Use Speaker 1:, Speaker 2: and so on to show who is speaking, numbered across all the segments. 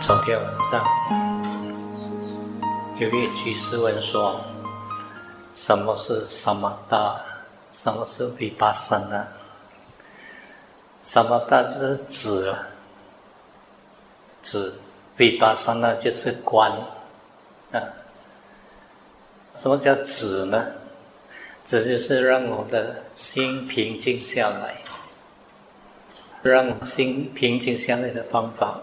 Speaker 1: 昨天晚上，有位居士问说：“什么是萨玛达？什么是维巴萨呢？萨玛达就是指，止；维巴萨那就是观。啊，什么叫止呢？止就是让我的心平静下来，让心平静下来的方法。”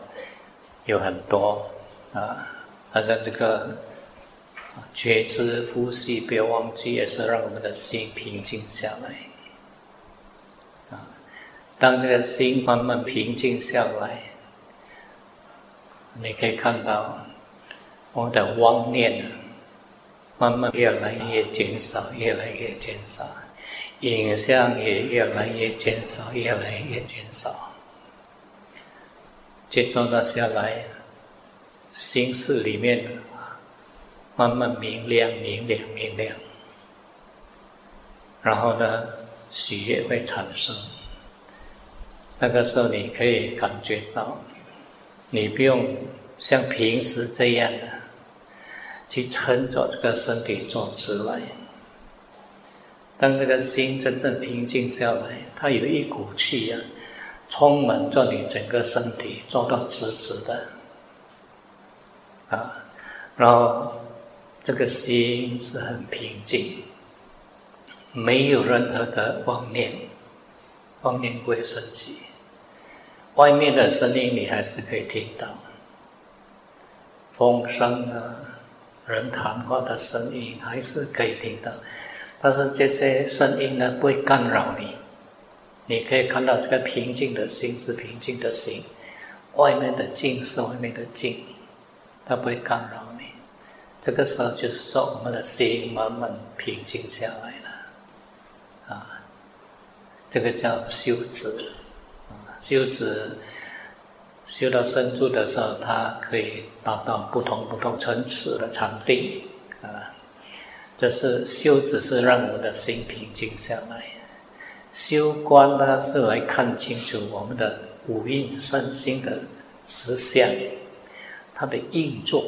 Speaker 1: 有很多啊，好像这个觉知呼吸，不要忘记，也是让我们的心平静下来。啊，当这个心慢慢平静下来，你可以看到我的妄念慢慢越来越减少，越来越减少，影像也越来越减少，越来越减少。接着呢，下来，心事里面慢慢明亮、明亮、明亮。然后呢，喜悦会产生。那个时候，你可以感觉到，你不用像平时这样的去撑着这个身体坐直来。当这个心真正平静下来，它有一股气啊。充满着你整个身体，做到直直的，啊，然后这个心是很平静，没有任何的妄念，妄念不会升起。外面的声音你还是可以听到，风声啊，人谈话的声音还是可以听到，但是这些声音呢，不会干扰你。你可以看到这个平静的心是平静的心，外面的静是外面的静，它不会干扰你。这个时候就是说，我们的心慢慢平静下来了，啊，这个叫修止，修止修到深处的时候，它可以达到不同不同层次的禅定，啊，这是修止是让我们的心平静下来。修观呢，是来看清楚我们的五蕴身心的实相，它的运作，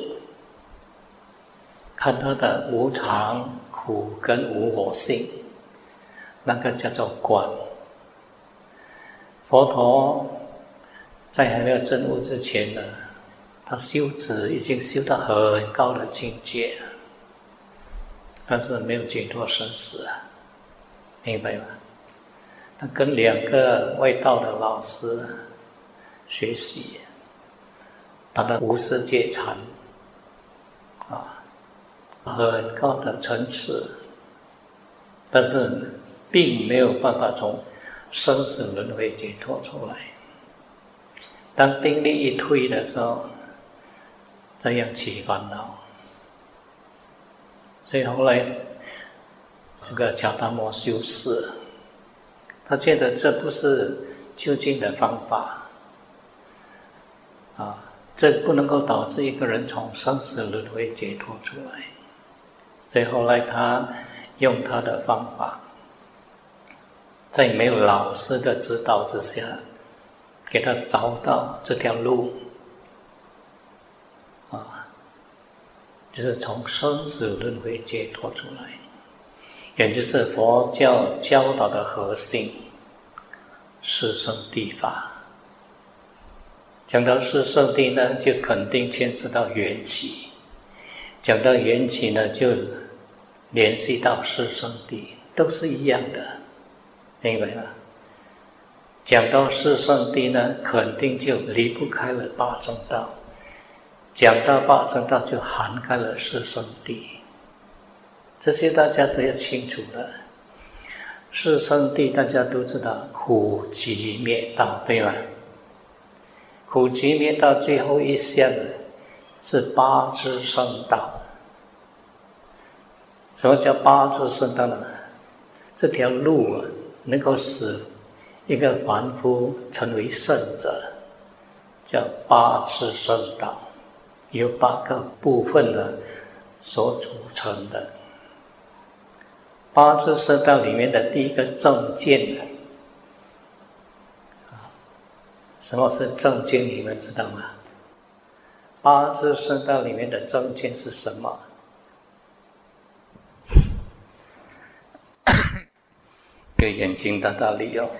Speaker 1: 看它的无常、苦跟无我性，那个叫做观。佛陀在还没有证悟之前呢，他修持已经修到很高的境界，但是没有解脱生死，明白吗？他跟两个外道的老师学习，他的无世界禅啊，很高的层次，但是并没有办法从生死轮回解脱出来。当定力一退的时候，这样起烦恼，所以后来这个乔达摩修士。他觉得这不是究竟的方法，啊，这不能够导致一个人从生死轮回解脱出来。所以后来他用他的方法，在没有老师的指导之下，给他找到这条路，啊，就是从生死轮回解脱出来。也就是佛教教导的核心，四圣谛法。讲到四圣谛呢，就肯定牵涉到缘起；讲到缘起呢，就联系到四圣谛，都是一样的，明白吗？讲到四圣谛呢，肯定就离不开了八正道；讲到八正道，就涵盖了四圣谛。这些大家都要清楚了。四圣谛大家都知道，苦集灭道，对吗？苦集灭道最后一项呢是八支圣道。什么叫八支圣道呢？这条路啊，能够使一个凡夫成为圣者，叫八支圣道，由八个部分的所组成的。八支圣道里面的第一个正见，什么是正见？你们知道吗？八支圣道里面的正见是什么？有眼睛的道理哦。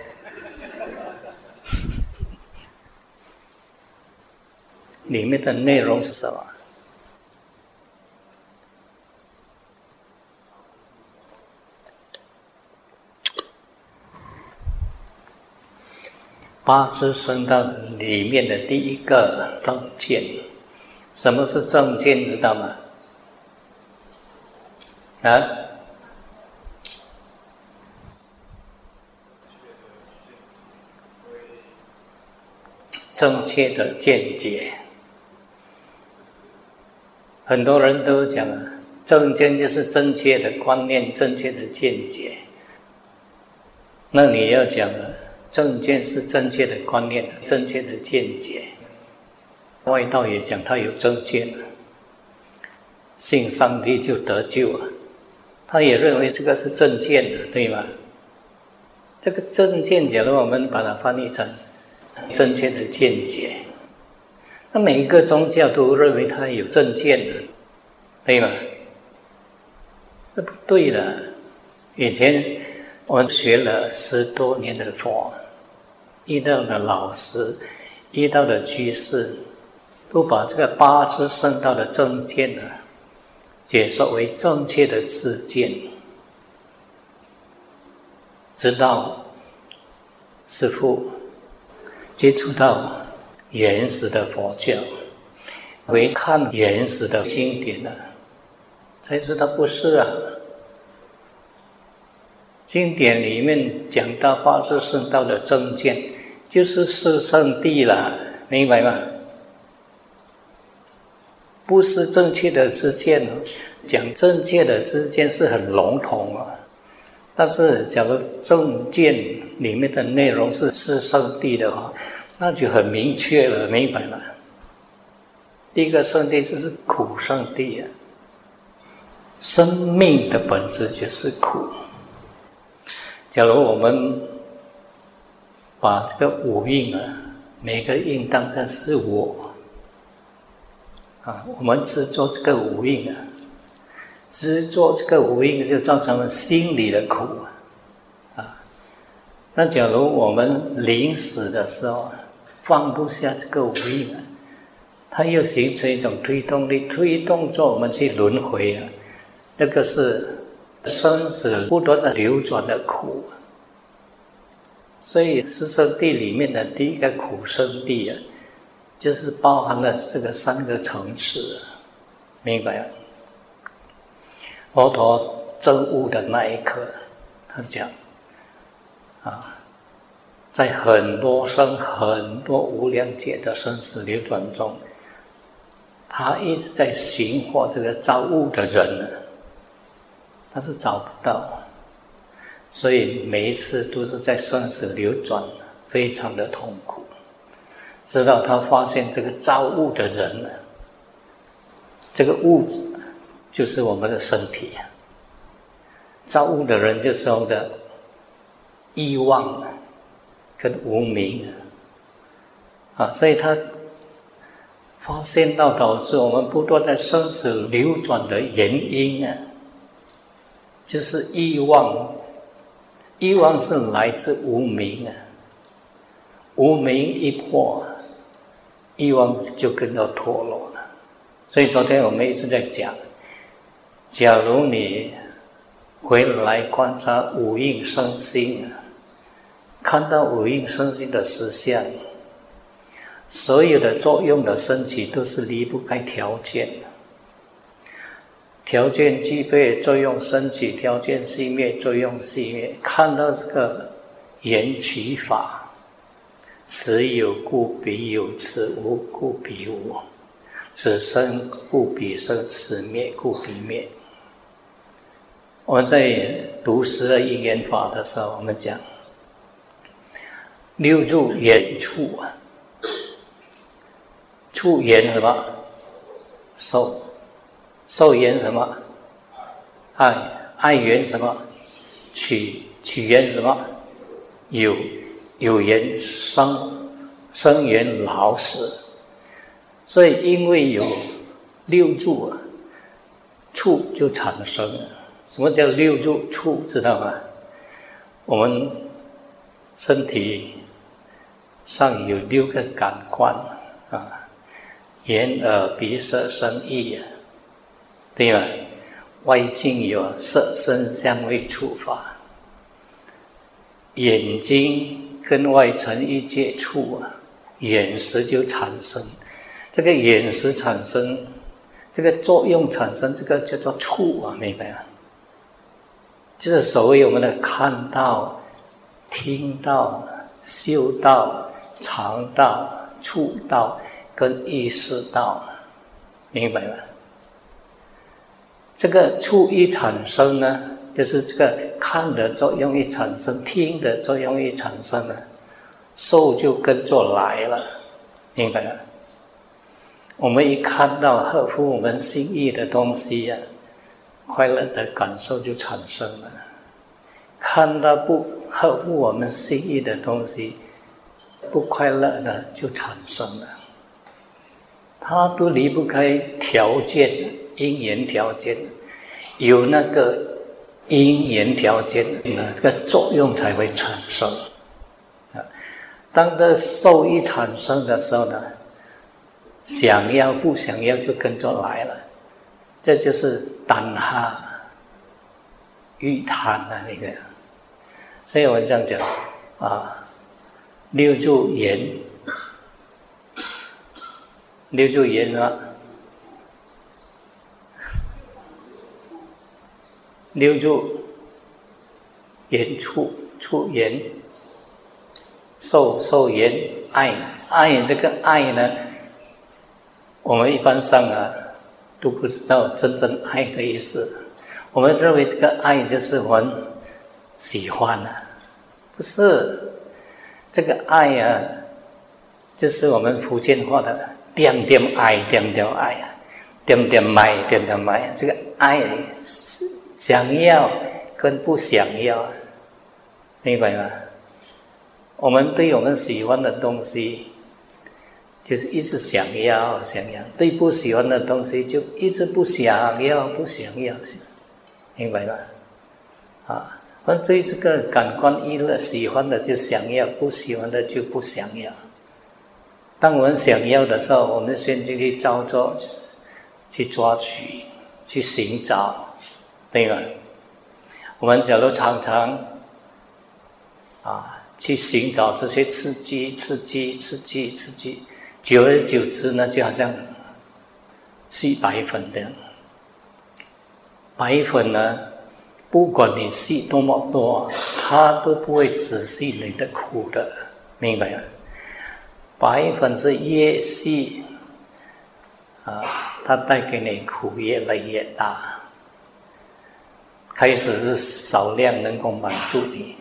Speaker 1: 里面的内容是什么？八支圣道里面的第一个正见，什么是正见？知道吗？啊？正确的见解。很多人都讲啊，正见就是正确的观念、正确的见解。那你要讲啊，正见是正确的观念、正确的见解。外道也讲他有正见，信上帝就得救了，他也认为这个是正见的，对吗？这个正见，假如我们把它翻译成正确的见解。那每一个宗教都认为他有正见的，对吗？那不对了。以前我学了十多年的佛，遇到的老师、遇到的居士，都把这个八支圣道的正见呢，解说为正确的自见，直到师父接触到。原始的佛教，回看原始的经典呢，才知道不是啊。经典里面讲到八字圣道的正见，就是四圣地了，明白吗？不是正确的知见，讲正确的知见是很笼统啊。但是，假如正见里面的内容是是圣地的话，那就很明确了，明白了。第一个圣地就是苦圣地啊，生命的本质就是苦。假如我们把这个五蕴啊，每个印当成是我啊，我们执着这个五蕴啊，执着这个五蕴就造成了心理的苦啊。那假如我们临死的时候，放不下这个无印啊，它又形成一种推动力，推动着我们去轮回啊。那个是生死不断的流转的苦，所以四圣地里面的第一个苦圣地啊，就是包含了这个三个层次，明白吗？佛陀证悟的那一刻，他讲啊。在很多生、很多无量劫的生死流转中，他一直在寻获这个造物的人呢，他是找不到，所以每一次都是在生死流转，非常的痛苦。直到他发现这个造物的人呢，这个物质就是我们的身体，造物的人就是我们的欲望。跟无名啊，啊所以他发现到导致我们不断的生死流转的原因啊，就是欲望，欲望是来自无名啊，无名一破，欲望就跟着脱落了。所以昨天我们一直在讲，假如你回来观察五蕴身心啊。看到五蕴身心的实相，所有的作用的升起都是离不开条件的。条件具备，作用升起；条件熄灭，作用熄灭。看到这个缘起法，此有故彼有，此无故彼无，此生故彼生，此灭故彼灭。我们在读十二因缘法的时候，我们讲。六入远处啊，处缘什么？受，受缘什么？爱，爱缘什么？取，取缘什么？有，有缘生，生缘老死。所以，因为有六住啊，处就产生。什么叫六住处？知道吗？我们身体上有六个感官啊，眼、耳、鼻、舌、身、意，对吧？外境有色、声、香、味、触、法，眼睛跟外尘一接触啊，眼识就产生。这个眼识产生，这个作用产生，这个叫做触啊，明白吗？就是所谓我们的看到、听到、嗅到、尝到、触到跟意识到，明白吗？这个触一产生呢，就是这个看的作用一产生，听的作用一产生呢，受就跟着来了，明白吗？我们一看到合乎我们心意的东西呀，快乐的感受就产生了；看到不合乎我们心意的东西，不快乐的就产生了。它都离不开条件，因缘条件，有那个因缘条件，那个作用才会产生。啊，当这受益产生的时候呢？想要不想要就跟着来了，这就是胆哈欲贪的那个。所以我这样讲啊，六柱言，六柱言啊，六柱言处处言，受受言爱爱这个爱呢？我们一般上啊，都不知道真正爱的意思。我们认为这个爱就是我们喜欢啊，不是这个爱呀，就是我们福建话的点点爱，点点爱啊，点点买，点点买。这个爱想要跟不想要，明白吗？我们对我们喜欢的东西。就是一直想要想要，对不喜欢的东西就一直不想要不想要，明白吗？啊，我对这个感官娱乐，喜欢的就想要，不喜欢的就不想要。当我们想要的时候，我们先去照做，去抓取，去寻找，对吧？我们假如常常啊去寻找这些刺激、刺激、刺激、刺激。久而久之呢，就好像吸白粉的，白粉呢，不管你吸多么多，他都不会止息你的苦的，明白吗？白粉是越细啊，它带给你苦越来越大。开始是少量能够满足你。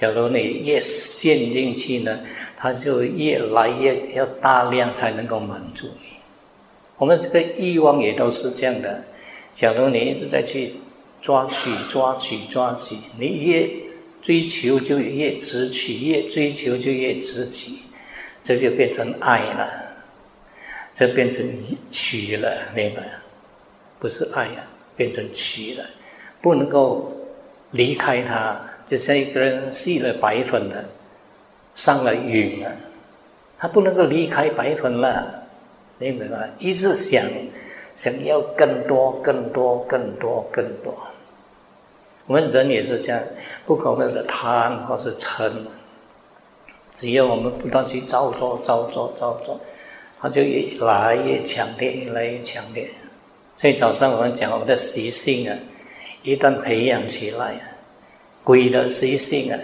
Speaker 1: 假如你越陷进去呢，它就越来越要大量才能够满足你。我们这个欲望也都是这样的。假如你一直在去抓取、抓取、抓取，你越追求就越执取，越追求就越执取，这就变成爱了，这变成取了，明白？不是爱呀，变成取了，不能够离开它。就像一个人吸了白粉了，上了瘾了，他不能够离开白粉了，明白吗？一直想想要更多、更多、更多、更多。我们人也是这样，不管我们是贪或是嗔，只要我们不断去造作、造作、造作，它就越来越强烈，越来越强烈。所以早上我们讲我们的习性啊，一旦培养起来。鬼的习性啊，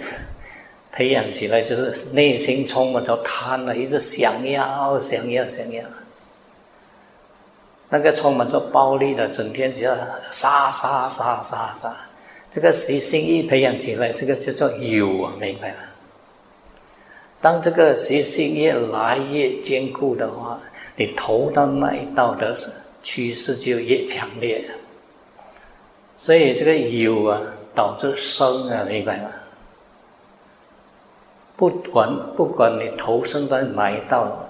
Speaker 1: 培养起来就是内心充满着贪了，一直想要、想要、想要。那个充满着暴力的，整天只要杀、杀、杀、杀、杀。这个习性一培养起来，这个叫做有啊，明白吗？当这个习性越来越坚固的话，你投到那一道的趋势就越强烈。所以这个有啊，导致生啊，明白吗？不管不管你投生到哪一道，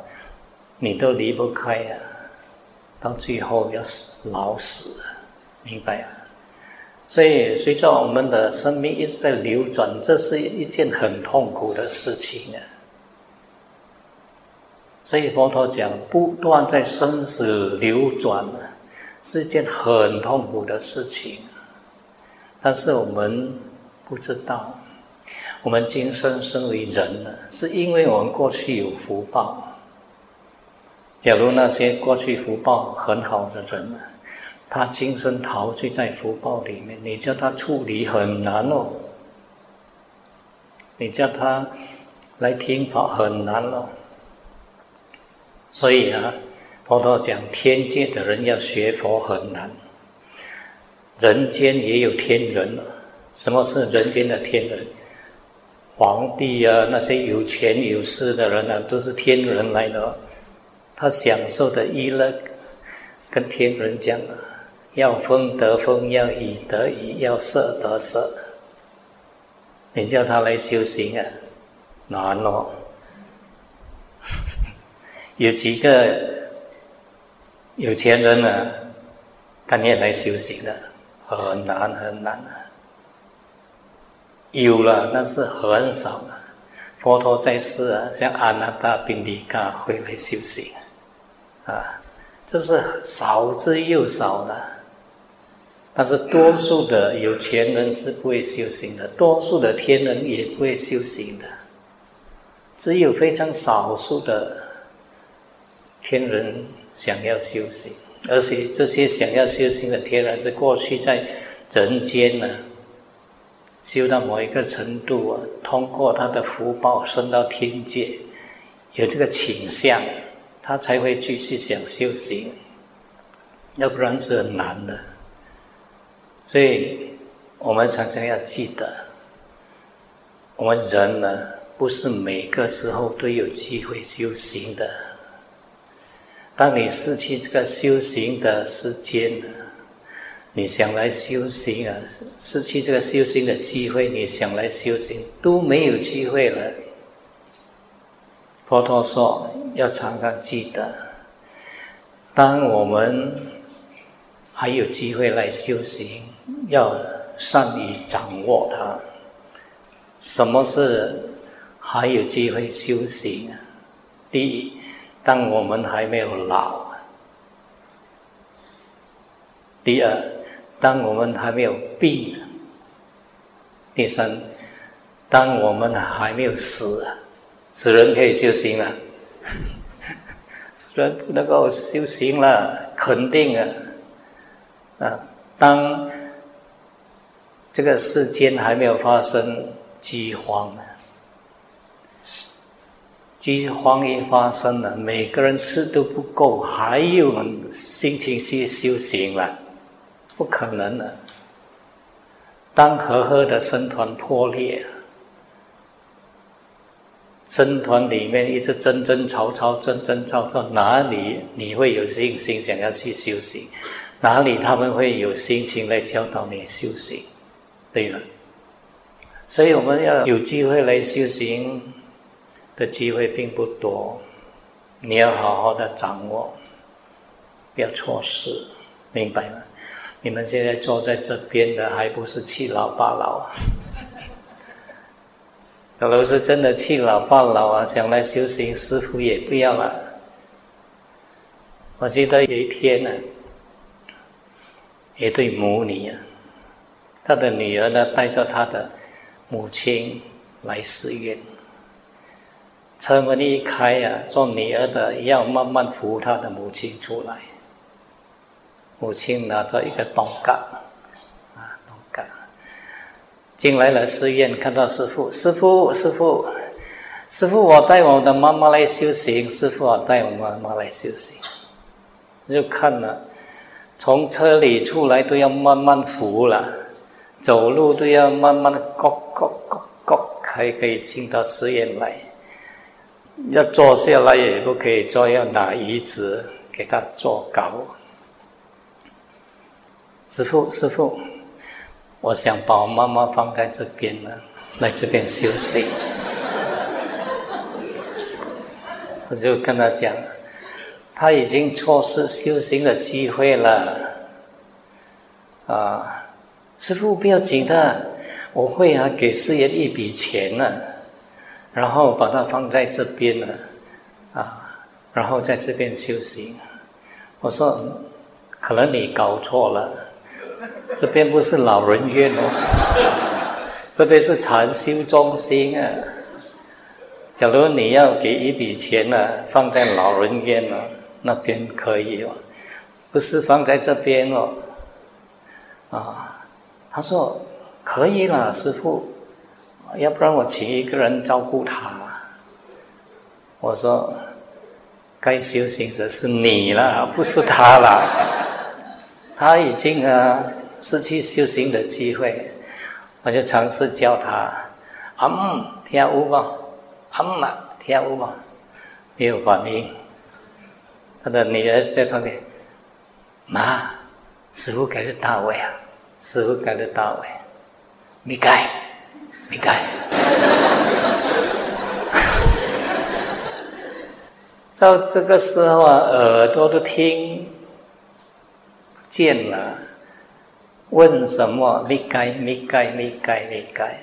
Speaker 1: 你都离不开啊，到最后要死老死，明白啊？所以随着我们的生命一直在流转，这是一件很痛苦的事情啊。所以佛陀讲，不断在生死流转啊，是一件很痛苦的事情。但是我们不知道，我们今生身为人呢，是因为我们过去有福报。假如那些过去福报很好的人呢，他今生陶醉在福报里面，你叫他处理很难哦。你叫他来听法很难哦。所以啊，佛陀讲天界的人要学佛很难。人间也有天人什么是人间的天人？皇帝啊，那些有钱有势的人啊，都是天人来的。他享受的娱乐，跟天人讲啊，要风得风，要雨得雨，要色得色。你叫他来修行啊，难哦。有几个有钱人呢，半夜来修行的？很难很难啊！有了，但是很少啊。佛陀在世啊，像阿那达宾利嘎会来修行啊，这是少之又少的。但是多数的有钱人是不会修行的，多数的天人也不会修行的，只有非常少数的天人想要修行。而且这些想要修行的天人是过去在人间呢，修到某一个程度啊，通过他的福报升到天界，有这个倾向，他才会继续想修行，要不然是很难的。所以我们常常要记得，我们人呢，不是每个时候都有机会修行的。当你失去这个修行的时间，你想来修行啊，失去这个修行的机会，你想来修行都没有机会了。佛陀说，要常常记得，当我们还有机会来修行，要善于掌握它。什么是还有机会修行啊？第一。当我们还没有老，第二，当我们还没有病，第三，当我们还没有死，死人可以修行了，死人不能够修行了，肯定啊，啊，当这个世间还没有发生饥荒呢。饥荒一发生了，每个人吃都不够，还有心情去修行了？不可能的。当和合的僧团破裂，僧团里面一直争争吵吵，争争吵吵，哪里你会有信心想要去修行？哪里他们会有心情来教导你修行？对了，所以我们要有机会来修行。的机会并不多，你要好好的掌握，不要错失，明白吗？你们现在坐在这边的，还不是七老八老？可能是真的七老八老啊，想来修行，师傅也不要了。我记得有一天呢，一对母女啊，他的女儿呢，带着他的母亲来寺院。车门一开呀，做女儿的要慢慢扶他的母亲出来。母亲拿着一个东杠，啊，东杠，进来了寺院，看到师傅，师傅，师傅，师傅，我带我的妈妈来修行，师傅，我带我妈妈来修行。就看了，从车里出来都要慢慢扶了，走路都要慢慢的，咯咯咯咯，才可以进到寺院来。要坐下来也不可以坐，要拿椅子给他坐高。师傅，师傅，我想把我妈妈放在这边呢，来这边休息。我就跟他讲，他已经错失修行的机会了。啊，师傅不要紧的，我会啊给事业一笔钱呢。然后把它放在这边了，啊，然后在这边修行。我说，可能你搞错了，这边不是老人院哦，这边是禅修中心啊。假如你要给一笔钱呢，放在老人院呢，那边可以哦，不是放在这边哦。啊，他说可以了，师傅。要不然我请一个人照顾他。我说，该修行的是你了，不是他了。他已经啊失去修行的机会，我就尝试教他，阿姆跳舞吧，阿姆跳舞吧，没有反应。他的女儿在旁边，妈，师傅改的大位啊，师傅改得到位，没改。你改，到这个时候啊，耳朵都听不见了。问什么？你该，你该，你该，你该，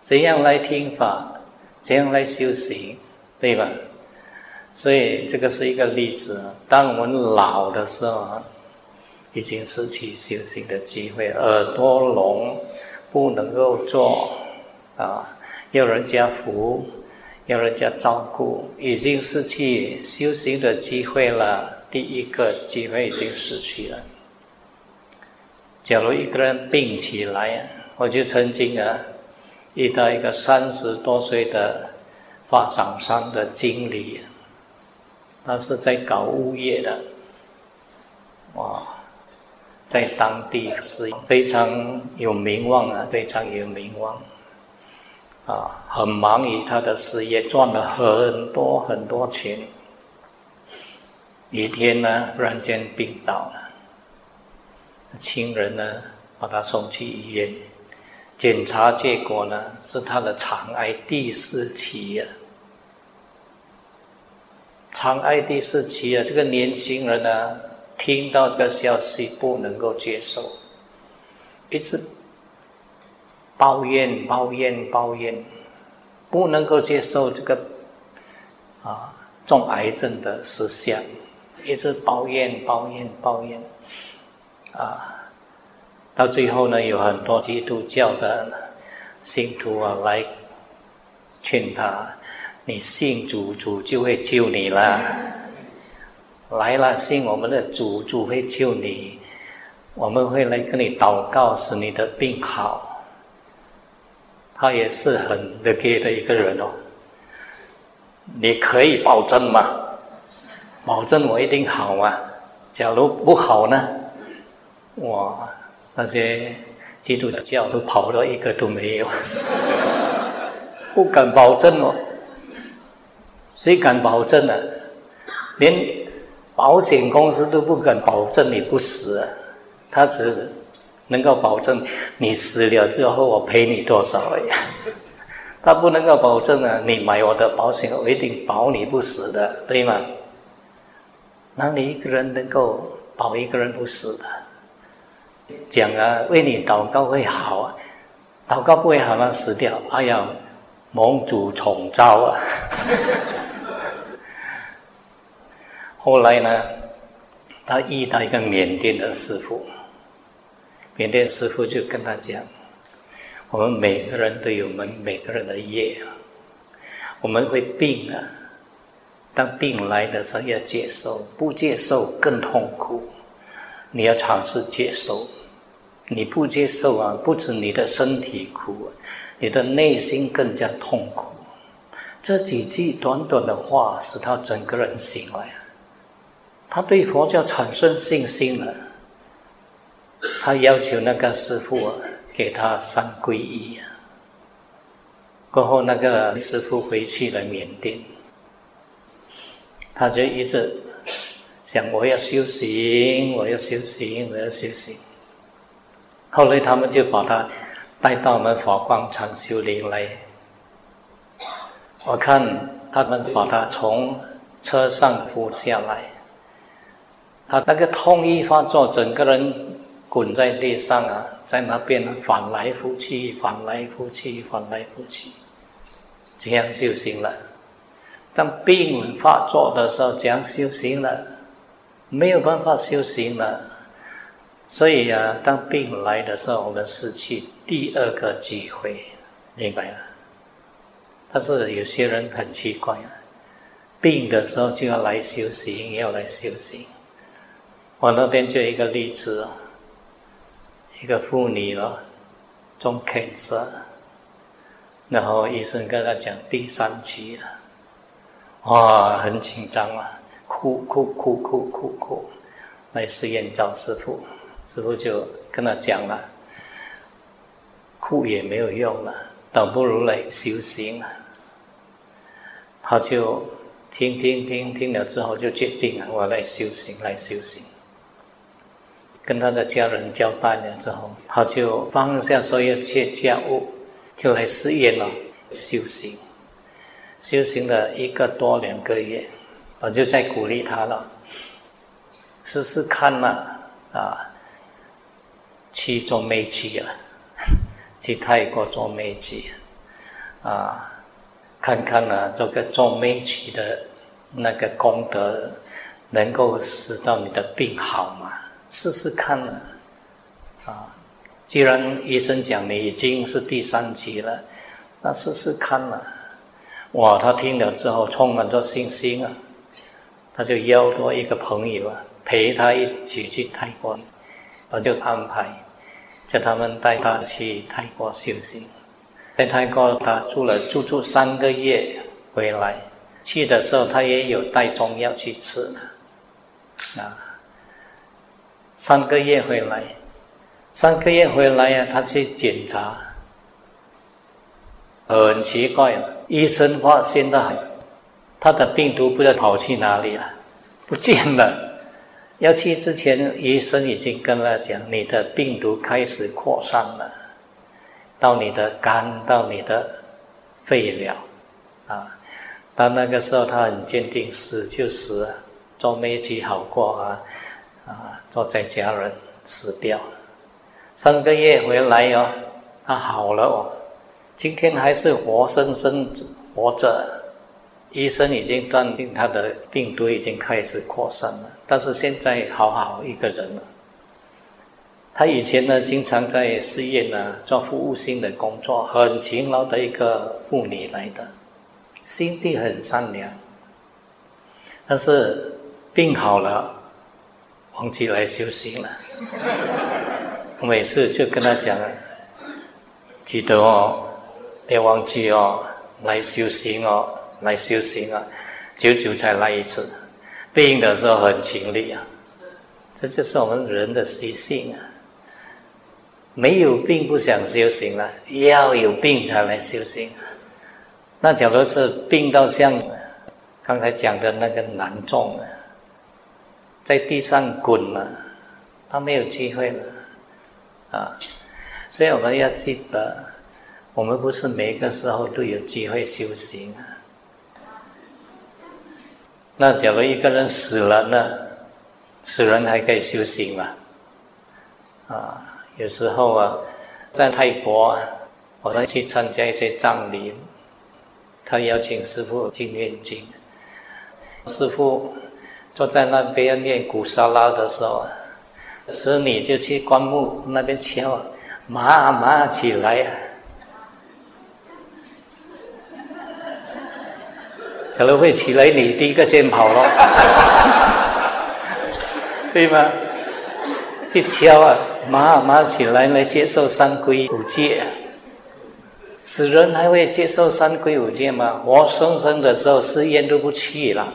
Speaker 1: 怎样来听法？怎样来修行？对吧？所以这个是一个例子。当我们老的时候啊，已经失去修行的机会，耳朵聋，不能够做。啊，要人家扶，要人家照顾，已经失去修行的机会了。第一个机会已经失去了。假如一个人病起来，我就曾经啊遇到一个三十多岁的发展商的经理，他是在搞物业的，在当地是非常有名望啊，非常有名望。啊，很忙于他的事业，赚了很多很多钱。一天呢，忽然间病倒了，亲人呢把他送去医院，检查结果呢是他的肠癌第四期啊。肠癌第四期啊，这个年轻人呢听到这个消息不能够接受，一直。抱怨，抱怨，抱怨，不能够接受这个啊重癌症的思想，一直抱怨，抱怨，抱怨，啊，到最后呢，有很多基督教的信徒啊来劝他：“你信主，主就会救你了。来了，信我们的主，主会救你。我们会来跟你祷告，使你的病好。”他也是很 lucky 的一个人哦。你可以保证吗？保证我一定好啊？假如不好呢？哇，那些基督教都跑到一个都没有，不敢保证哦。谁敢保证呢？连保险公司都不敢保证你不死，他只。能够保证你死了之后我赔你多少？哎呀，他不能够保证啊！你买我的保险，我一定保你不死的，对吗？那你一个人能够保一个人不死的？讲啊，为你祷告会好啊，祷告不会好那死掉。哎呀，蒙主宠召啊！后来呢，他遇到一个缅甸的师傅。缅甸师傅就跟他讲：“我们每个人都有我们每个人的业啊，我们会病啊。当病来的时候要接受，不接受更痛苦。你要尝试接受，你不接受啊，不止你的身体苦，你的内心更加痛苦。”这几句短短的话，使他整个人醒来啊，他对佛教产生信心了。他要求那个师傅啊给他三皈依啊。过后，那个师傅回去了缅甸，他就一直想我要修行，我要修行，我要修行。后来他们就把他带到我们佛光禅修林来。我看他们把他从车上扶下来，他那个痛一发作，整个人滚在地上啊，在那边翻来覆去，翻来覆去，翻来覆去，这样修行了。当病发作的时候，这样修行了，没有办法修行了。所以啊，当病来的时候，我们失去第二个机会，明白了？但是有些人很奇怪啊，病的时候就要来修行，要来修行。我那边就一个例子，一个妇女了，中 cancer，然后医生跟她讲第三期了。哇，很紧张啊，哭哭哭哭哭哭，来实验找师傅，师傅就跟他讲了，哭也没有用了，倒不如来修行了。他就听听听听了之后，就决定了我来修行，来修行。跟他的家人交代了之后，他就放下所有一切家务，就来实验了修行。修行了一个多两个月，我就在鼓励他了，试试看嘛，啊，去做媒体啊，去泰国做媒体，啊，看看呢这个做媒体的那个功德，能够使到你的病好吗？试试看呢，啊，既然医生讲你已经是第三级了，那试试看嘛。哇！他听了之后充满着信心啊，他就邀多一个朋友啊，陪他一起去泰国，我就安排叫他们带他去泰国修行。在泰国他住了住住三个月，回来去的时候他也有带中药去吃啊。三个月回来，三个月回来呀，他去检查，很奇怪啊。医生发现的，他的病毒不知道跑去哪里了，不见了。要去之前，医生已经跟他讲，你的病毒开始扩散了，到你的肝，到你的肺了，啊，到那个时候他很坚定，死就死，做媒体好过啊，啊，做在家人死掉。三个月回来哦，他好了哦。今天还是活生生活着，医生已经断定他的病毒已经开始扩散了，但是现在好好一个人了。他以前呢，经常在事业呢做服务性的工作，很勤劳的一个妇女来的，心地很善良。但是病好了，忘记来修行了。我每次就跟他讲，记得哦。别忘记哦，来修行哦，来修行啊，久久才来一次。病的时候很勤力啊，这就是我们人的习性啊。没有病不想修行了，要有病才来修行。那假如是病到像刚才讲的那个男众啊，在地上滚了，他没有机会了啊。所以我们要记得。我们不是每个时候都有机会修行。那假如一个人死了呢？死人还可以修行吗？啊，有时候啊，在泰国，我们去参加一些葬礼，他邀请师傅去念经。师傅坐在那边念古沙拉的时候，使女就去棺木那边敲，马马起来啊。可能会起来，你第一个先跑了，对吗？去敲啊，马马起来来接受三归五戒。死人还会接受三归五戒吗？活生生的时候，试验都不去了。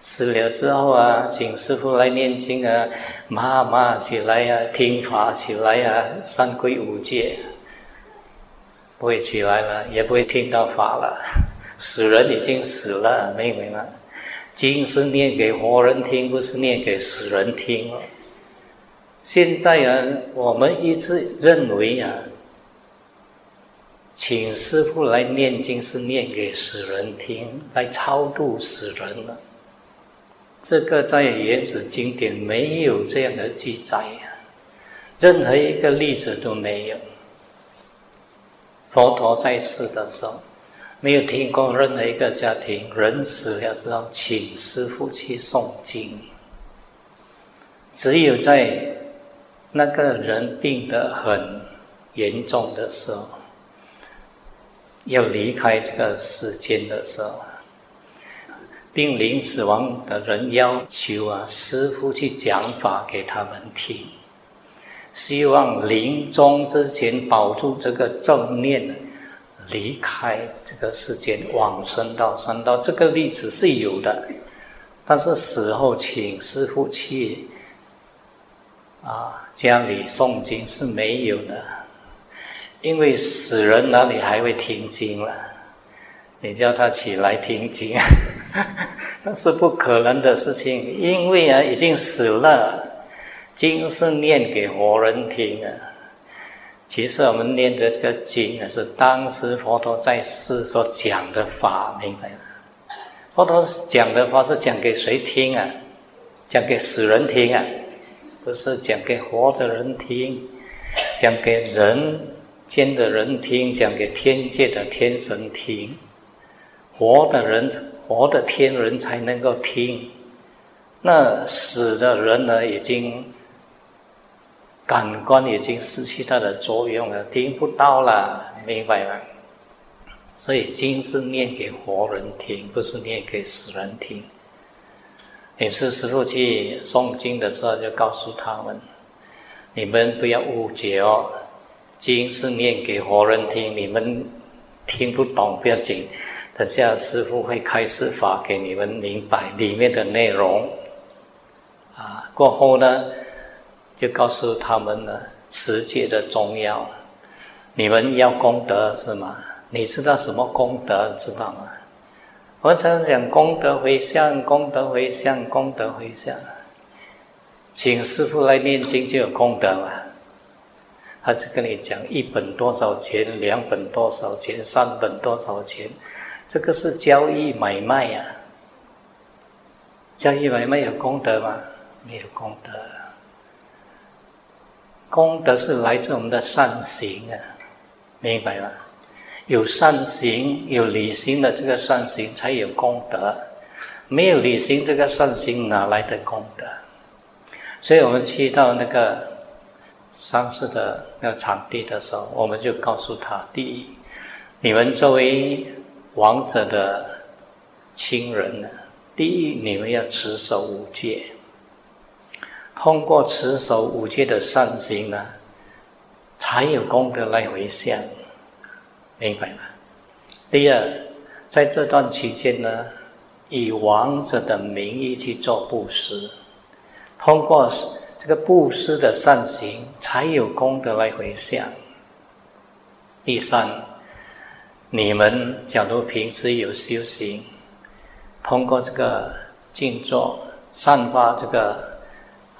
Speaker 1: 死了之后啊，请师傅来念经啊，马马起来呀，听法起来呀，三归五戒不会起来了，也不会听到法了。死人已经死了，没有了。经是念给活人听，不是念给死人听。现在啊，我们一直认为啊，请师傅来念经是念给死人听，来超度死人了。这个在原始经典没有这样的记载呀，任何一个例子都没有。佛陀在世的时候，没有听过任何一个家庭人死了之后请师傅去诵经，只有在那个人病得很严重的时候，要离开这个世间的时候，濒临死亡的人要求啊师傅去讲法给他们听。希望临终之前保住这个正念，离开这个世间，往生到三道。这个例子是有的，但是死后请师傅去啊家里诵经是没有的，因为死人哪里还会听经了？你叫他起来听经，那是不可能的事情，因为啊已经死了。经是念给活人听啊，其实我们念的这个经啊，是当时佛陀在世所讲的法，明白吗？佛陀讲的话是讲给谁听啊？讲给死人听啊？不是讲给活的人听，讲给人间的人听，讲给天界的天神听，活的人、活的天人才能够听，那死的人呢，已经。感官已经失去它的作用了，听不到了，明白吗？所以经是念给活人听，不是念给死人听。每次师傅去诵经的时候，就告诉他们：你们不要误解哦，经是念给活人听，你们听不懂不要紧，等下师傅会开示法给你们明白里面的内容。啊，过后呢？就告诉他们了持戒的重要，你们要功德是吗？你知道什么功德知道吗？我常常讲功德回向，功德回向，功德回向。请师傅来念经就有功德嘛？他就跟你讲一本多少钱，两本多少钱，三本多少钱，这个是交易买卖呀。交易买卖有功德吗？没有功德。功德是来自我们的善行啊，明白吗？有善行、有履行的这个善行才有功德，没有履行这个善行哪来的功德？所以我们去到那个上市的那个场地的时候，我们就告诉他：第一，你们作为亡者的亲人呢，第一，你们要持守五戒。通过持守五戒的善行呢，才有功德来回向，明白吗？第二，在这段期间呢，以王者的名义去做布施，通过这个布施的善行，才有功德来回向。第三，你们假如平时有修行，通过这个静坐，散发这个。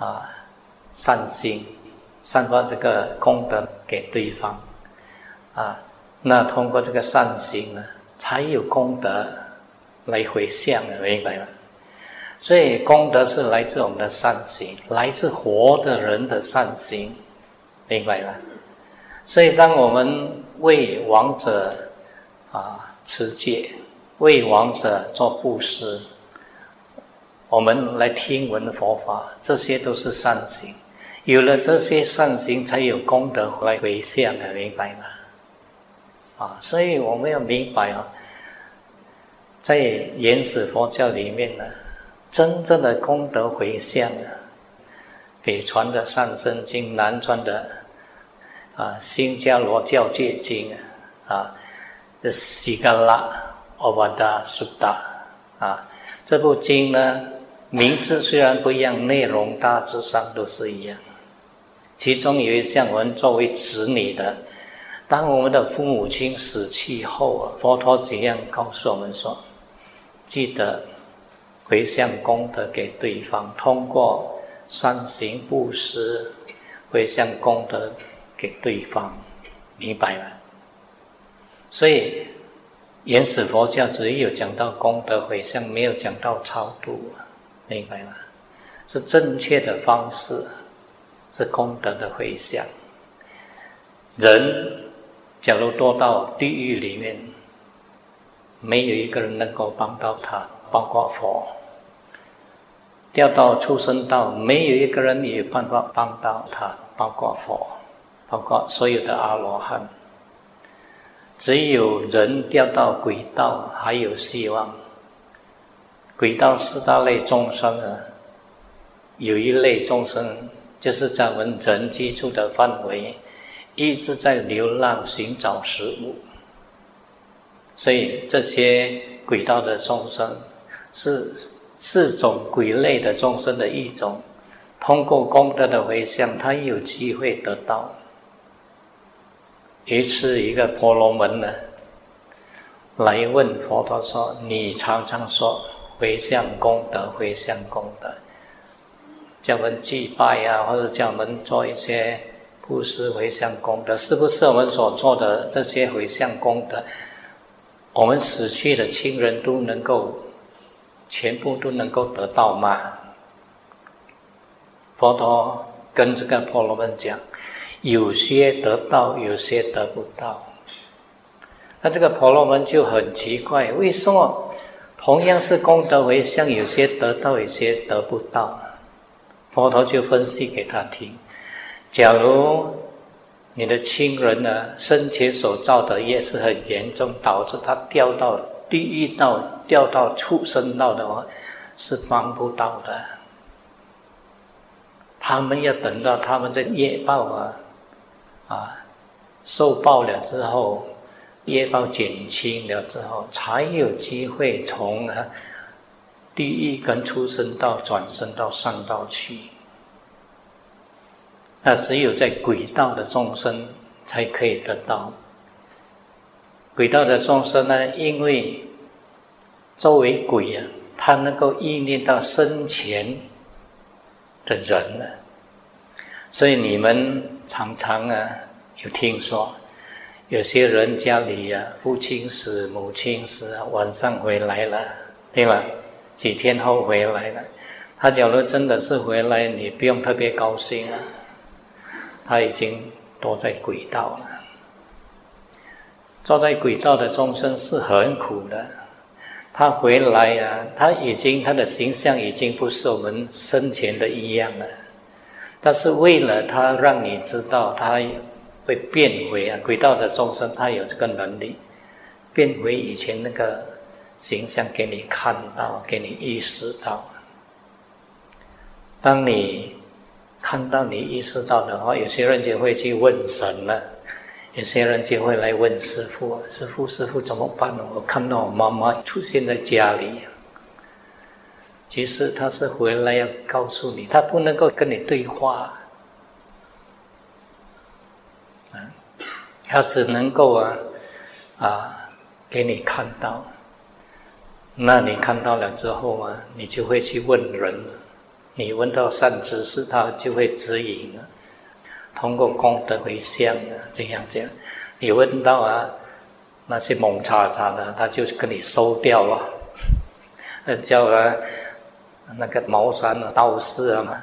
Speaker 1: 啊，善心，散发这个功德给对方，啊，那通过这个善心呢，才有功德来回向的，明白吗？所以功德是来自我们的善行，来自活的人的善行，明白吗？所以当我们为亡者啊持戒，为亡者做布施。我们来听闻佛法，这些都是善行。有了这些善行，才有功德来回向的，明白吗？啊，所以我们要明白啊，在原始佛教里面呢，真正的功德回向啊，北传的《上生经》，南传的啊《新迦罗教戒经》啊，啊，《西格拉欧巴达苏达》啊，这部经呢。名字虽然不一样，内容大致上都是一样。其中有一项，我们作为子女的，当我们的父母亲死去后，佛陀怎样告诉我们说：记得回向功德给对方，通过善行布施回向功德给对方，明白吗？所以原始佛教只有讲到功德回向，没有讲到超度，明白吗？是正确的方式，是功德的回向。人假如堕到地狱里面，没有一个人能够帮到他，包括佛；掉到畜生道，没有一个人有办法帮到他，包括佛，包括所有的阿罗汉。只有人掉到轨道还有希望。轨道四大类众生啊。有一类众生，就是在我们人居住的范围，一直在流浪寻找食物，所以这些轨道的众生是四种鬼类的众生的一种。通过功德的回向，他有机会得到。一次，一个婆罗门呢，来问佛陀说：“你常常说回向功德，回向功德。”叫我们祭拜啊，或者叫我们做一些布施回向功德，是不是我们所做的这些回向功德，我们死去的亲人都能够全部都能够得到吗？佛陀跟这个婆罗门讲，有些得到，有些得不到。那这个婆罗门就很奇怪，为什么同样是功德回向，有些得到，有些得不到？佛陀就分析给他听：假如你的亲人呢生前所造的业是很严重，导致他掉到地狱道、掉到畜生道的话，是帮不到的。他们要等到他们的业报啊啊受报了之后，业报减轻了之后，才有机会从啊。地狱跟出生道转生到上道去，那只有在鬼道的众生才可以得到。鬼道的众生呢，因为作为鬼啊，他能够意念到生前的人呢，所以你们常常啊有听说，有些人家里啊父亲死、母亲死，晚上回来了，对吧？几天后回来了，他假如真的是回来，你不用特别高兴啊。他已经躲在轨道了，坐在轨道的众生是很苦的。他回来呀，他已经他的形象已经不是我们生前的一样了。但是为了他让你知道，他会变回啊，轨道的众生他有这个能力，变回以前那个。形象给你看到，给你意识到。当你看到、你意识到的话，有些人就会去问神了，有些人就会来问师傅：“师傅，师傅怎么办呢？我看到我妈妈出现在家里。”其实他是回来要告诉你，他不能够跟你对话，啊，他只能够啊啊给你看到。那你看到了之后啊，你就会去问人，你问到善知识，他就会指引了。通过功德回向啊，这样这样。你问到啊，那些蒙叉叉的，他就跟你收掉了。那 叫啊，那个茅山的道士啊嘛，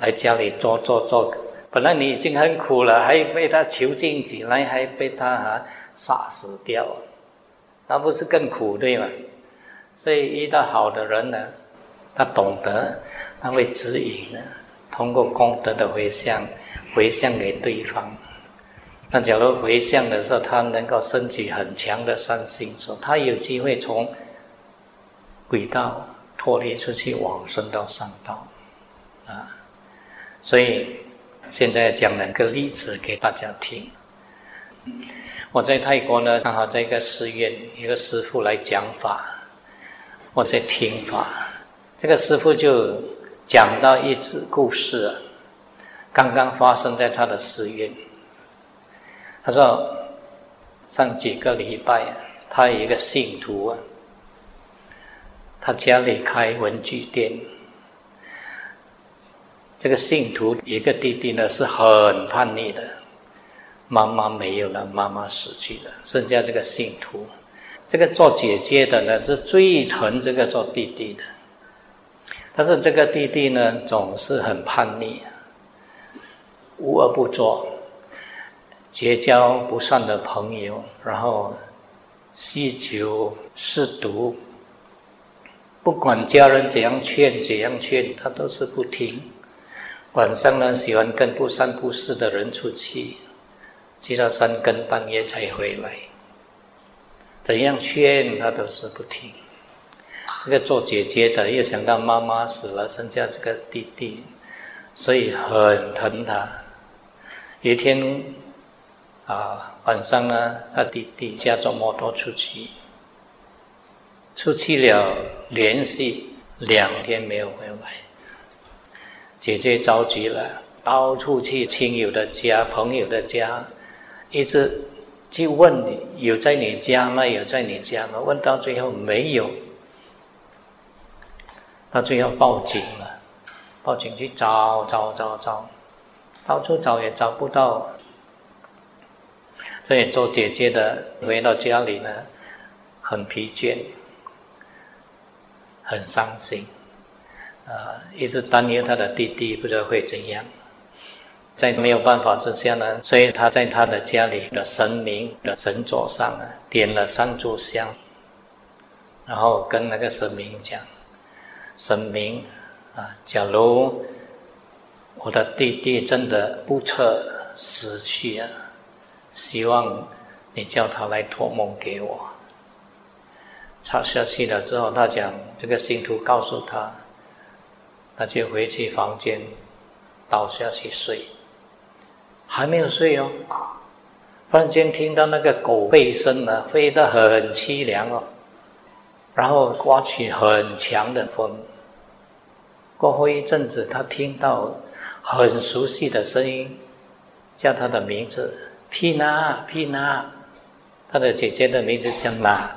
Speaker 1: 来家里做做做。本来你已经很苦了，还被他囚禁起来，还被他啊杀死掉，那不是更苦对吗？所以遇到好的人呢，他懂得，他会指引呢，通过功德的回向，回向给对方。那假如回向的时候，他能够升起很强的善心，说他有机会从轨道脱离出去，往生到上道啊。所以现在讲两个例子给大家听。我在泰国呢，刚好在一个寺院，一个师傅来讲法。我在听法，这个师傅就讲到一则故事啊，刚刚发生在他的寺院。他说，上几个礼拜，他有一个信徒啊，他家里开文具店。这个信徒一个弟弟呢是很叛逆的，妈妈没有了，妈妈死去了，剩下这个信徒。这个做姐姐的呢是最疼这个做弟弟的，但是这个弟弟呢总是很叛逆，无恶不作，结交不善的朋友，然后酗酒嗜毒，不管家人怎样劝怎样劝，他都是不听。晚上呢，喜欢跟不三不四的人出去，直到三更半夜才回来。怎样劝他都是不听。这个做姐姐的又想到妈妈死了，剩下这个弟弟，所以很疼他。有一天啊，晚上呢，他弟弟驾着摩托出去，出去了连续两天没有回来。姐姐着急了，到处去亲友的家、朋友的家，一直去问你有在你家吗？有在你家吗？问到最后没有，到最后报警了，报警去找找找找，到处找也找不到，所以做姐姐的回到家里呢，很疲倦，很伤心。啊，一直担忧他的弟弟不知道会怎样，在没有办法之下呢，所以他在他的家里的神明的神座上啊，点了三炷香，然后跟那个神明讲：“神明啊，假如我的弟弟真的不测死去啊，希望你叫他来托梦给我。”插下去了之后，他讲这个信徒告诉他。他就回去房间，倒下去睡，还没有睡哦，忽然间听到那个狗吠声呢，吠得很凄凉哦，然后刮起很强的风。过后一阵子，他听到很熟悉的声音，叫他的名字皮娜皮娜，他的姐姐的名字叫娜，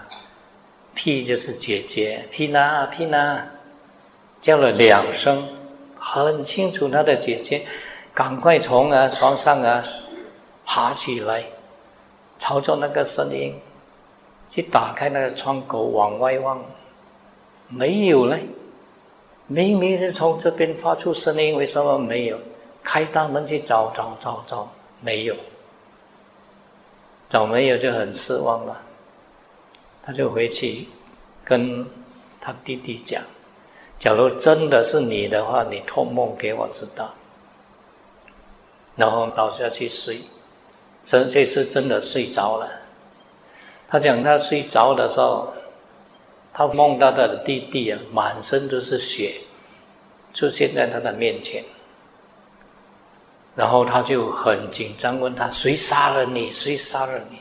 Speaker 1: 皮就是姐姐皮娜皮娜。叫了两声，很清楚。他的姐姐赶快从啊床上啊爬起来，朝着那个声音去打开那个窗口往外望，没有嘞。明明是从这边发出声音，为什么没有？开大门去找找找找，没有，找没有就很失望了。他就回去跟他弟弟讲。假如真的是你的话，你托梦给我知道，然后倒下去睡。真这次真的睡着了。他讲他睡着的时候，他梦到他的弟弟啊，满身都是血，出现在他的面前。然后他就很紧张，问他谁杀了你？谁杀了你？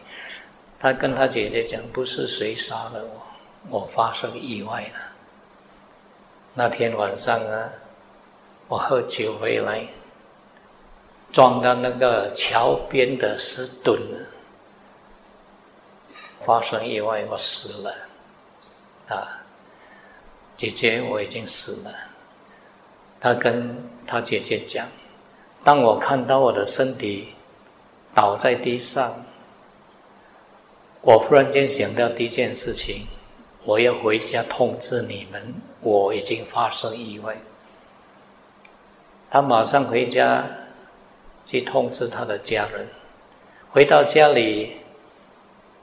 Speaker 1: 他跟他姐姐讲，不是谁杀了我，我发生意外了。那天晚上啊，我喝酒回来，撞到那个桥边的石墩，发生意外，我死了。啊，姐姐，我已经死了。他跟他姐姐讲，当我看到我的身体倒在地上，我忽然间想到第一件事情。我要回家通知你们，我已经发生意外。他马上回家去通知他的家人。回到家里，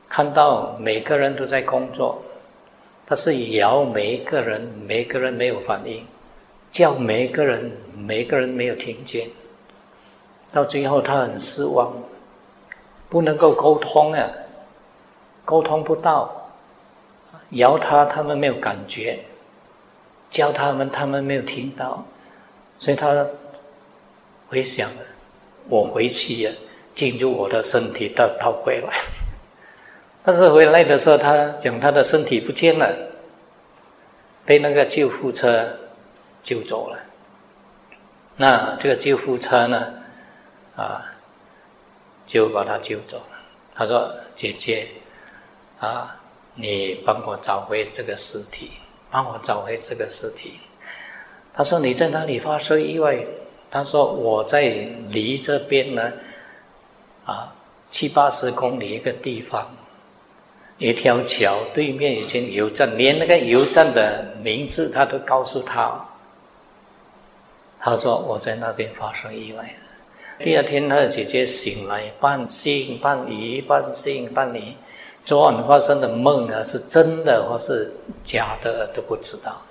Speaker 1: 看到每个人都在工作，他是摇每一个人，每个人没有反应，叫每一个人，每个人没有听见。到最后，他很失望，不能够沟通啊，沟通不到。摇他，他们没有感觉；教他们，他们没有听到。所以他回想，我回去呀，进入我的身体，到到回来。但是回来的时候，他讲他的身体不见了，被那个救护车救走了。那这个救护车呢，啊，就把他救走了。他说：“姐姐，啊。”你帮我找回这个尸体，帮我找回这个尸体。他说你在哪里发生意外？他说我在离这边呢，啊，七八十公里一个地方，一条桥对面已经油站，连那个油站的名字他都告诉他。他说我在那边发生意外。第二天他的姐姐醒来，半信半疑，半信半疑。昨晚发生的梦啊，是真的或是假的都不知道，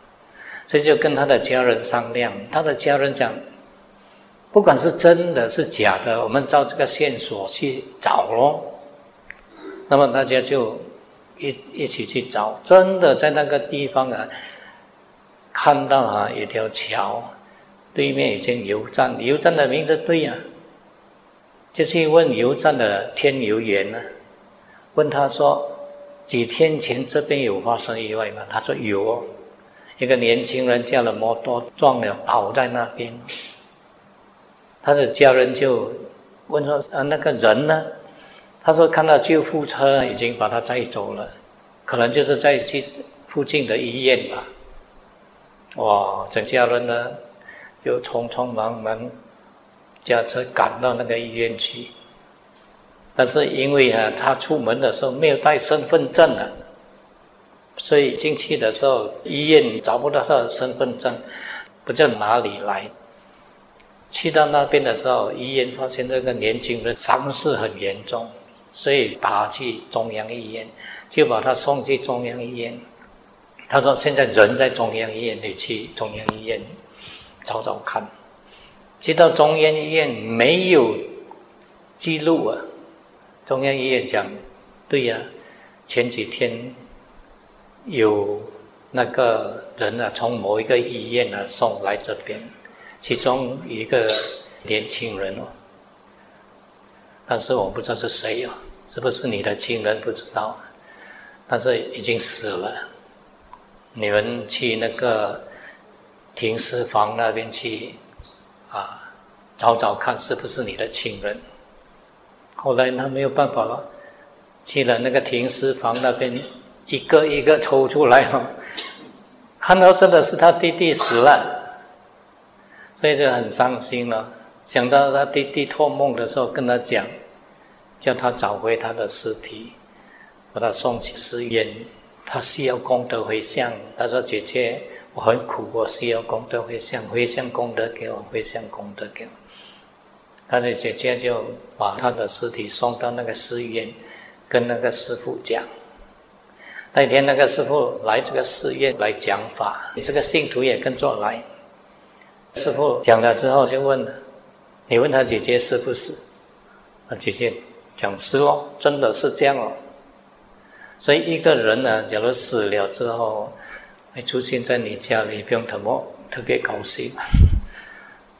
Speaker 1: 所以就跟他的家人商量。他的家人讲，不管是真的是假的，我们照这个线索去找咯。那么大家就一一起去找，真的在那个地方啊，看到啊一条桥，对面已经油站，油站的名字对呀，就去问油站的天油员呢。问他说：“几天前这边有发生意外吗？”他说：“有哦，一个年轻人驾了摩托撞了，倒在那边。”他的家人就问说：“啊，那个人呢？”他说：“看到救护车已经把他载走了，可能就是在去附近的医院吧。”哇！整家人呢，又匆匆忙忙驾车赶到那个医院去。但是因为啊，他出门的时候没有带身份证啊，所以进去的时候医院找不到他的身份证，不知道哪里来。去到那边的时候，医院发现这个年轻人伤势很严重，所以打去中央医院，就把他送去中央医院。他说：“现在人在中央医院，你去中央医院找找看。”去到中央医院没有记录啊。中央医院讲，对呀，前几天有那个人啊，从某一个医院啊送来这边，其中一个年轻人哦，但是我不知道是谁哦，是不是你的亲人不知道，但是已经死了。你们去那个停尸房那边去啊，找找看是不是你的亲人。后来他没有办法了，去了那个停尸房那边，一个一个抽出来哈，看到真的是他弟弟死了，所以就很伤心了。想到他弟弟托梦的时候跟他讲，叫他找回他的尸体，把他送去寺院，他需要功德回向。他说：“姐姐，我很苦，我需要功德回向，回向功德给我，回向功德给我。”他的姐姐就把他的尸体送到那个寺院，跟那个师傅讲。那天那个师傅来这个寺院来讲法，这个信徒也跟着来。师傅讲了之后就问：“你问他姐姐是不是？”他姐姐讲是哦，真的是这样哦。所以一个人呢，假如死了之后，会出现在你家里，不用特么特别高兴。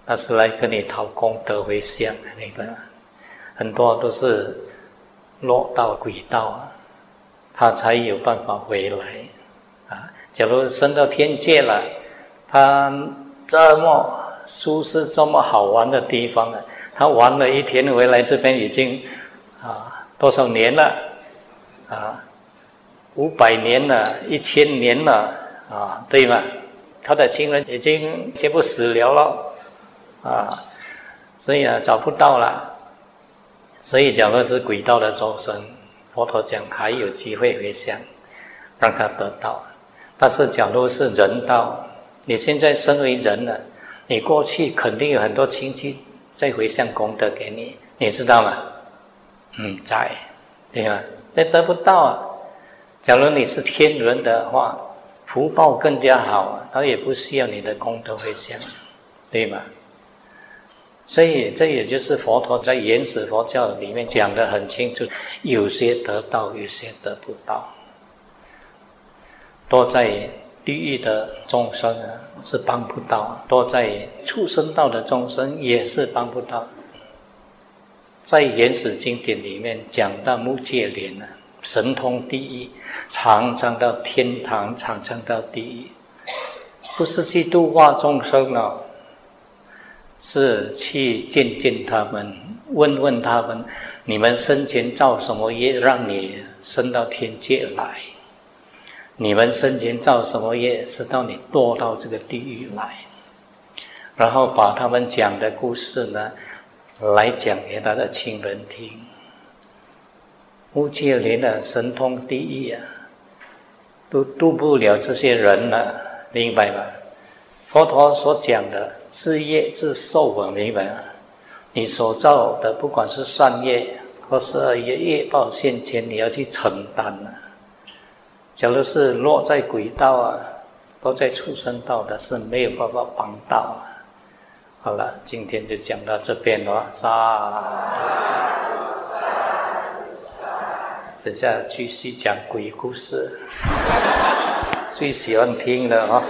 Speaker 1: 他是来跟你讨功德回向的那个，很多都是落到轨道啊，他才有办法回来啊。假如升到天界了，他这么舒适、这么好玩的地方啊，他玩了一天回来，这边已经啊多少年了啊，五百年了，一千年了啊，对吗？他的亲人已经全部死了了。啊，所以啊找不到了，所以假如是轨道的众生，佛陀讲还有机会回向，让他得到。但是假如是人道，你现在身为人了，你过去肯定有很多亲戚在回向功德给你，你知道吗？嗯，在，对吧？那得不到啊。假如你是天人的话，福报更加好啊，他也不需要你的功德回向，对吗？所以，这也就是佛陀在原始佛教里面讲的很清楚：有些得到，有些得不到。多在地狱的众生啊，是帮不到；多在畜生道的众生也是帮不到。在原始经典里面讲到目犍连呢，神通第一，常常到天堂，常常到地狱，不是去度化众生了。是去见见他们，问问他们，你们生前造什么业，让你升到天界来？你们生前造什么业，使到你堕到这个地狱来？然后把他们讲的故事呢，来讲给他的亲人听。乌戒连的神通第一啊，都渡不了这些人了，明白吗？佛陀所讲的自业自受啊，明白？你所造的，不管是善业或是恶业，业报现前，你要去承担啊。假如是落在轨道啊，落在畜生道的，是没有办法帮到啊。好了，今天就讲到这边了，三。等下继续讲鬼故事，最喜欢听了啊。